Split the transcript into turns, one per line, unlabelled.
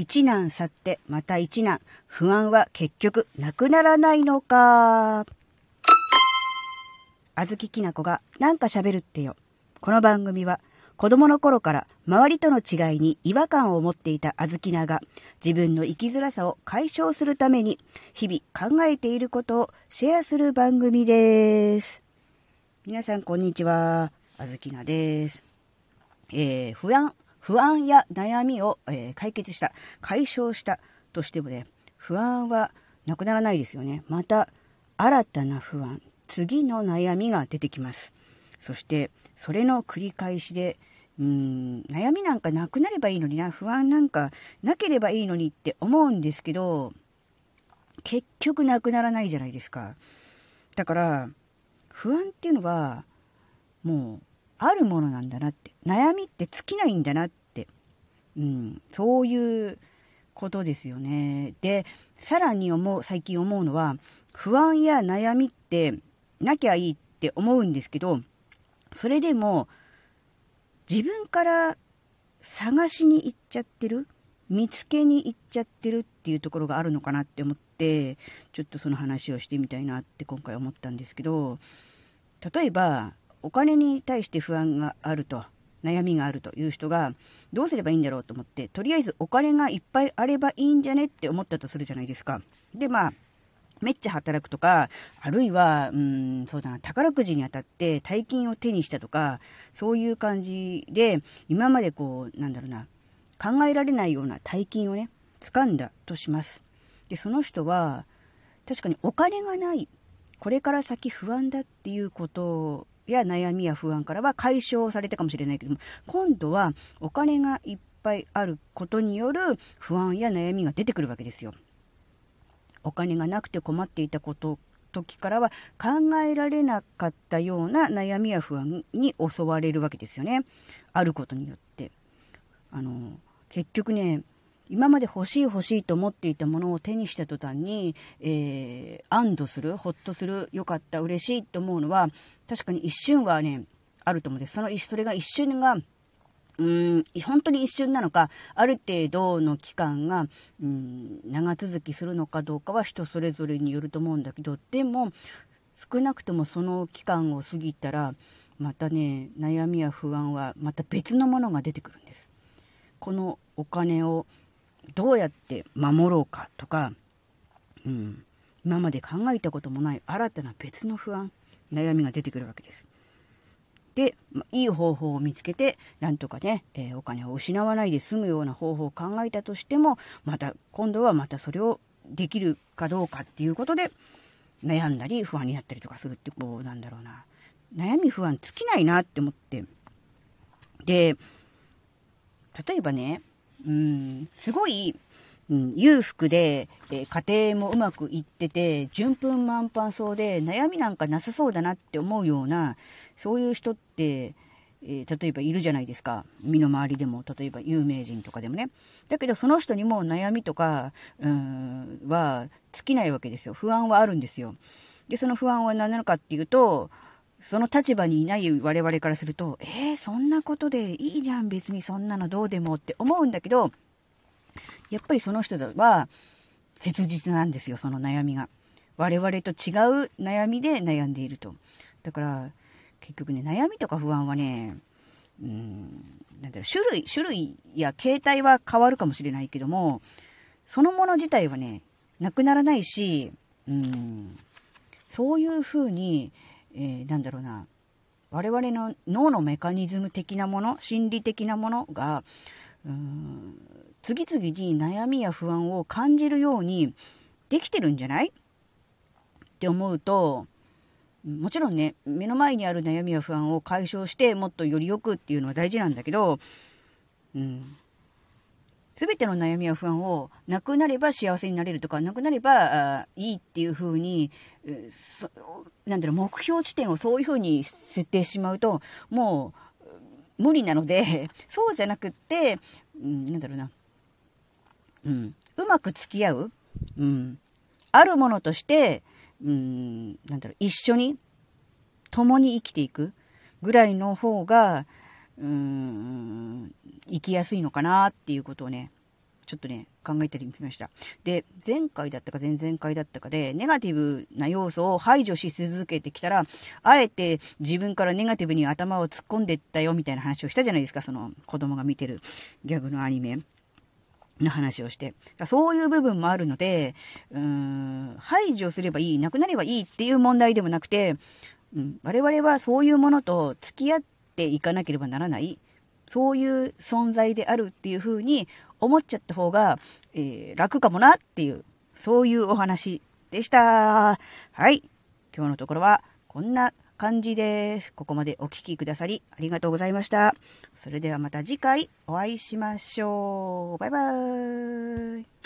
一難去ってまた一難。不安は結局なくならないのか。あずききなこがなんか喋るってよ。この番組は子供の頃から周りとの違いに違和感を持っていたあずきなが自分の生きづらさを解消するために日々考えていることをシェアする番組です。皆さんこんにちは。あずきなです。えー、不安、不安や悩みを、えー、解決した、解消したとしてもね、不安はなくならないですよね。また新たな不安、次の悩みが出てきます。そして、それの繰り返しで、うーん、悩みなんかなくなればいいのにな、不安なんかなければいいのにって思うんですけど、結局なくならないじゃないですか。だから、不安っていうのは、もう、あるものなんだなって。悩みって尽きないんだなって。うん、そういうことですよね。で、さらに思う、最近思うのは、不安や悩みってなきゃいいって思うんですけど、それでも自分から探しに行っちゃってる見つけに行っちゃってるっていうところがあるのかなって思って、ちょっとその話をしてみたいなって今回思ったんですけど、例えば、お金に対して不安があると、悩みがあるという人が、どうすればいいんだろうと思って、とりあえずお金がいっぱいあればいいんじゃねって思ったとするじゃないですか。で、まあ、めっちゃ働くとか、あるいは、うん、そうだな、宝くじに当たって大金を手にしたとか、そういう感じで、今までこう、なんだろうな、考えられないような大金をね、掴んだとします。で、その人は、確かにお金がない、これから先不安だっていうことや悩みや不安からは解消されたかもしれないけども、今度はお金がいっぱいあることによる不安や悩みが出てくるわけですよ。お金がなくて困っていたこと時からは考えられなかったような悩みや不安に襲われるわけですよね。あることによって。あの、結局ね、今まで欲しい欲しいと思っていたものを手にした途端に、えー、安堵する、ほっとする、よかった、嬉しいと思うのは、確かに一瞬はね、あると思うんです。その、それが一瞬がうん、本当に一瞬なのか、ある程度の期間が、うん、長続きするのかどうかは人それぞれによると思うんだけど、でも、少なくともその期間を過ぎたら、またね、悩みや不安はまた別のものが出てくるんです。このお金をどうやって守ろうかとか、うん、今まで考えたこともない新たな別の不安、悩みが出てくるわけです。で、いい方法を見つけて、なんとかね、えー、お金を失わないで済むような方法を考えたとしても、また、今度はまたそれをできるかどうかっていうことで、悩んだり不安になったりとかするって、こう、なんだろうな。悩み不安尽きないなって思って。で、例えばね、うん、すごい、うん、裕福で、えー、家庭もうまくいってて、順風満帆そうで、悩みなんかなさそうだなって思うような、そういう人って、えー、例えばいるじゃないですか。身の回りでも、例えば有名人とかでもね。だけどその人にも悩みとか、うん、は尽きないわけですよ。不安はあるんですよ。で、その不安は何なのかっていうと、その立場にいない我々からすると、えー、そんなことでいいじゃん、別にそんなのどうでもって思うんだけど、やっぱりその人は切実なんですよ、その悩みが。我々と違う悩みで悩んでいると。だから、結局ね、悩みとか不安はね、うん、なんだろう、種類、種類や形態は変わるかもしれないけども、そのもの自体はね、なくならないし、うん、そういうふうに、えー、なんだろうな、我々の脳のメカニズム的なもの、心理的なものが、うーん、次々に悩みや不安を感じるようにできてるんじゃない？って思うと、もちろんね、目の前にある悩みや不安を解消して、もっとより良くっていうのは大事なんだけど、うん。すべての悩みや不安をなくなれば幸せになれるとか、なくなればいいっていう風に、なんだろう、目標地点をそういう風に設定しまうと、もう無理なので、そうじゃなくって、うん、なんだろうな、うん、うまく付き合う、うん、あるものとして、うん、なんだろう、一緒に、共に生きていくぐらいの方が、うん、生きやすいのかなっていうことをね、ちょっとね、考えてみました。で、前回だったか前々回だったかで、ネガティブな要素を排除し続けてきたら、あえて自分からネガティブに頭を突っ込んでったよみたいな話をしたじゃないですか、その子供が見てるギャグのアニメ。の話をして。そういう部分もあるので、うーん、排除すればいい、なくなればいいっていう問題でもなくて、うん、我々はそういうものと付き合っていかなければならない、そういう存在であるっていうふうに思っちゃった方が、えー、楽かもなっていう、そういうお話でした。はい。今日のところはこんな感じです。ここまでお聴きくださりありがとうございました。それではまた次回お会いしましょう。バイバーイ。